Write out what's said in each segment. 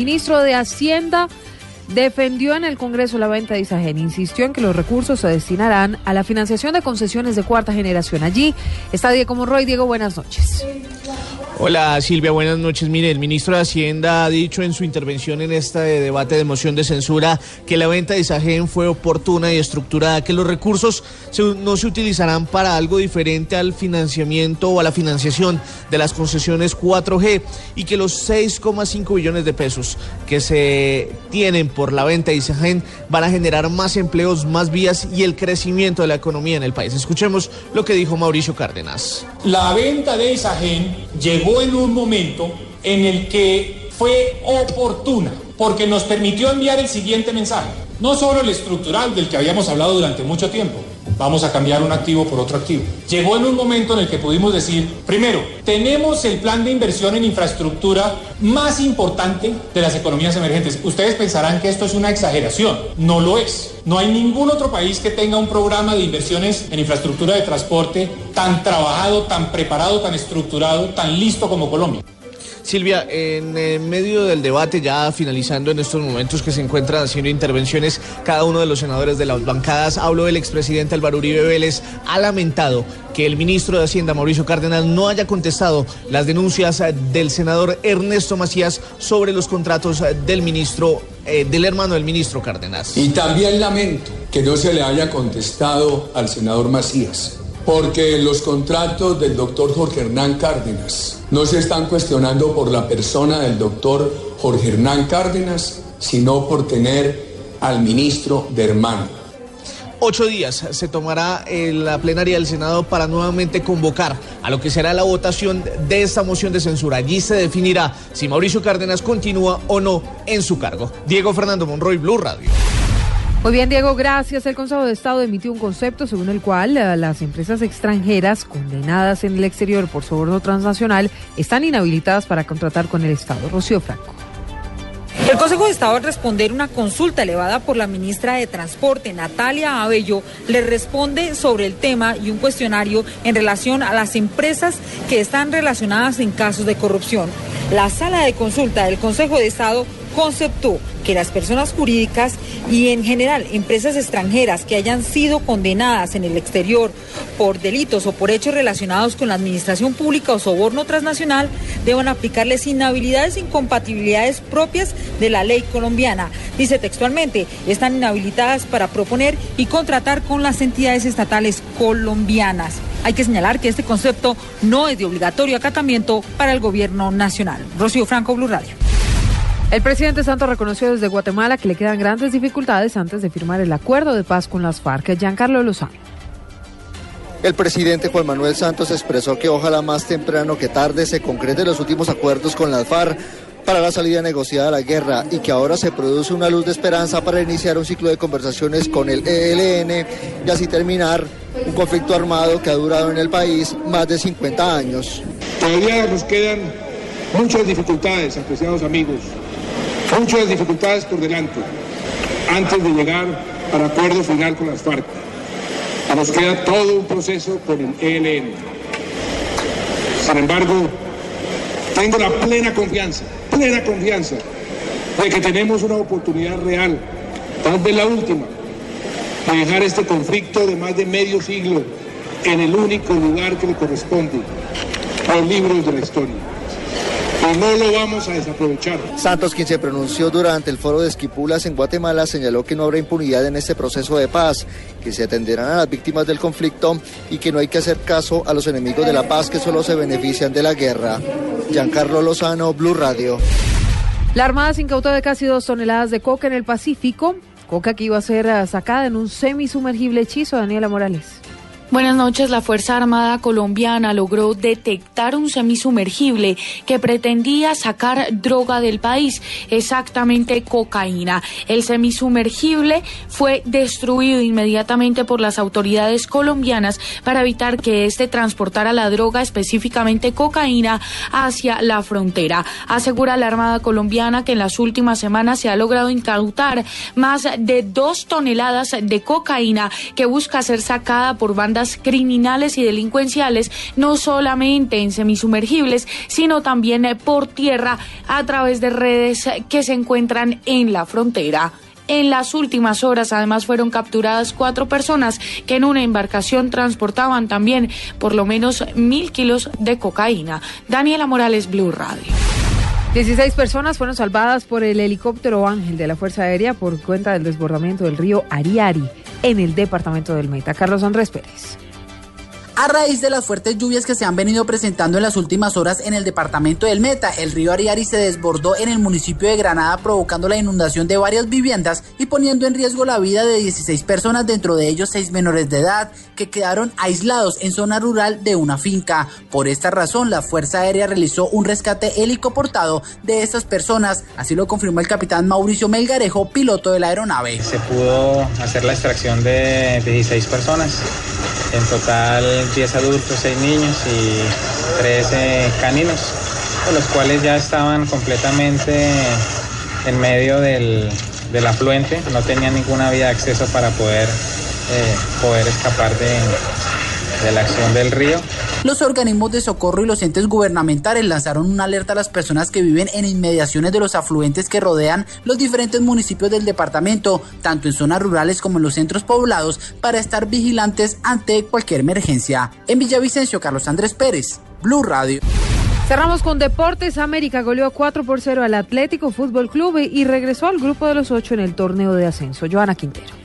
ministro de Hacienda defendió en el Congreso la venta de Isagen. Insistió en que los recursos se destinarán a la financiación de concesiones de cuarta generación. Allí está Diego Monroy. Diego, buenas noches. Hola Silvia, buenas noches. Mire, el ministro de Hacienda ha dicho en su intervención en este debate de moción de censura que la venta de Isagen fue oportuna y estructurada, que los recursos no se utilizarán para algo diferente al financiamiento o a la financiación de las concesiones 4G y que los 6,5 billones de pesos que se tienen por la venta de Isagen van a generar más empleos, más vías y el crecimiento de la economía en el país. Escuchemos lo que dijo Mauricio Cárdenas. La venta de Isagen llegó en un momento en el que fue oportuna, porque nos permitió enviar el siguiente mensaje. No solo el estructural del que habíamos hablado durante mucho tiempo, vamos a cambiar un activo por otro activo. Llegó en un momento en el que pudimos decir, primero, tenemos el plan de inversión en infraestructura más importante de las economías emergentes. Ustedes pensarán que esto es una exageración, no lo es. No hay ningún otro país que tenga un programa de inversiones en infraestructura de transporte tan trabajado, tan preparado, tan estructurado, tan listo como Colombia. Silvia, en eh, medio del debate, ya finalizando en estos momentos que se encuentran haciendo intervenciones cada uno de los senadores de las bancadas, habló el expresidente Álvaro Uribe Vélez, ha lamentado que el ministro de Hacienda, Mauricio Cárdenas, no haya contestado las denuncias eh, del senador Ernesto Macías sobre los contratos eh, del ministro, del hermano del ministro Cárdenas. Y también lamento que no se le haya contestado al senador Macías porque los contratos del doctor Jorge Hernán Cárdenas no se están cuestionando por la persona del doctor Jorge Hernán Cárdenas, sino por tener al ministro de hermano. Ocho días se tomará en la plenaria del Senado para nuevamente convocar a lo que será la votación de esta moción de censura. Allí se definirá si Mauricio Cárdenas continúa o no en su cargo. Diego Fernando Monroy, Blue Radio. Muy bien, Diego, gracias. El Consejo de Estado emitió un concepto según el cual eh, las empresas extranjeras condenadas en el exterior por soborno transnacional están inhabilitadas para contratar con el Estado. Rocío Franco. El Consejo de Estado al responder una consulta elevada por la ministra de Transporte, Natalia Abello, le responde sobre el tema y un cuestionario en relación a las empresas que están relacionadas en casos de corrupción. La sala de consulta del Consejo de Estado conceptó que las personas jurídicas y en general empresas extranjeras que hayan sido condenadas en el exterior por delitos o por hechos relacionados con la administración pública o soborno transnacional deban aplicarles inhabilidades e incompatibilidades propias de la ley colombiana. Dice textualmente, están inhabilitadas para proponer y contratar con las entidades estatales colombianas. Hay que señalar que este concepto no es de obligatorio acatamiento para el gobierno nacional. Rocío Franco, Blue Radio. El presidente Santos reconoció desde Guatemala que le quedan grandes dificultades antes de firmar el acuerdo de paz con las FARC. Giancarlo Lozano. El presidente Juan Manuel Santos expresó que ojalá más temprano que tarde se concreten los últimos acuerdos con las FARC para la salida negociada de la guerra y que ahora se produce una luz de esperanza para iniciar un ciclo de conversaciones con el ELN y así terminar un conflicto armado que ha durado en el país más de 50 años. Todavía nos quedan muchas dificultades, apreciados amigos, Muchas dificultades por delante antes de llegar al acuerdo final con las FARC. Nos queda todo un proceso con el ELN. Sin embargo, tengo la plena confianza, plena confianza de que tenemos una oportunidad real, tal vez la última, de dejar este conflicto de más de medio siglo en el único lugar que le corresponde, los libros de la historia no lo vamos a desaprovechar. Santos, quien se pronunció durante el foro de Esquipulas en Guatemala, señaló que no habrá impunidad en este proceso de paz, que se atenderán a las víctimas del conflicto y que no hay que hacer caso a los enemigos de la paz que solo se benefician de la guerra. Giancarlo Lozano, Blue Radio. La Armada se incautó de casi dos toneladas de coca en el Pacífico, coca que iba a ser eh, sacada en un semisumergible hechizo, Daniela Morales. Buenas noches. La Fuerza Armada colombiana logró detectar un semisumergible que pretendía sacar droga del país, exactamente cocaína. El semisumergible fue destruido inmediatamente por las autoridades colombianas para evitar que éste transportara la droga, específicamente cocaína, hacia la frontera. Asegura la Armada colombiana que en las últimas semanas se ha logrado incautar más de dos toneladas de cocaína que busca ser sacada por bandas criminales y delincuenciales, no solamente en semisumergibles, sino también eh, por tierra a través de redes que se encuentran en la frontera. En las últimas horas, además, fueron capturadas cuatro personas que en una embarcación transportaban también por lo menos mil kilos de cocaína. Daniela Morales, Blue Radio. 16 personas fueron salvadas por el helicóptero Ángel de la Fuerza Aérea por cuenta del desbordamiento del río Ariari en el departamento del Meta. Carlos Andrés Pérez. A raíz de las fuertes lluvias que se han venido presentando en las últimas horas en el departamento del Meta, el río Ariari se desbordó en el municipio de Granada provocando la inundación de varias viviendas y poniendo en riesgo la vida de 16 personas, dentro de ellos 6 menores de edad, que quedaron aislados en zona rural de una finca. Por esta razón, la Fuerza Aérea realizó un rescate helicoportado de estas personas, así lo confirmó el capitán Mauricio Melgarejo, piloto de la aeronave. Se pudo hacer la extracción de 16 personas, en total 10 adultos, 6 niños y 13 caninos, los cuales ya estaban completamente en medio del, afluente, no tenían ninguna vía de acceso para poder, eh, poder escapar de, de la acción del río. Los organismos de socorro y los entes gubernamentales lanzaron una alerta a las personas que viven en inmediaciones de los afluentes que rodean los diferentes municipios del departamento, tanto en zonas rurales como en los centros poblados, para estar vigilantes ante cualquier emergencia. En Villavicencio, Carlos Andrés Pérez, Blue Radio. Cerramos con Deportes. América goleó 4 por 0 al Atlético Fútbol Club y regresó al grupo de los ocho en el torneo de ascenso. Joana Quintero.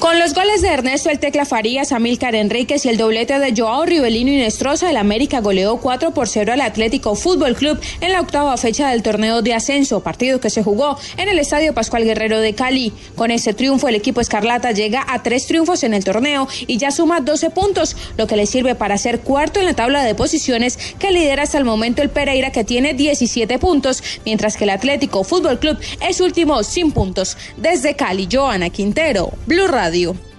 Con los goles de Ernesto El Tecla Farías, Amílcar Enríquez y el doblete de Joao Rivelino y Nestroza, el América goleó 4 por 0 al Atlético Fútbol Club en la octava fecha del torneo de ascenso, partido que se jugó en el Estadio Pascual Guerrero de Cali. Con este triunfo, el equipo Escarlata llega a tres triunfos en el torneo y ya suma 12 puntos, lo que le sirve para ser cuarto en la tabla de posiciones que lidera hasta el momento el Pereira que tiene 17 puntos, mientras que el Atlético Fútbol Club es último sin puntos. Desde Cali, Joana Quintero, Blue Radio.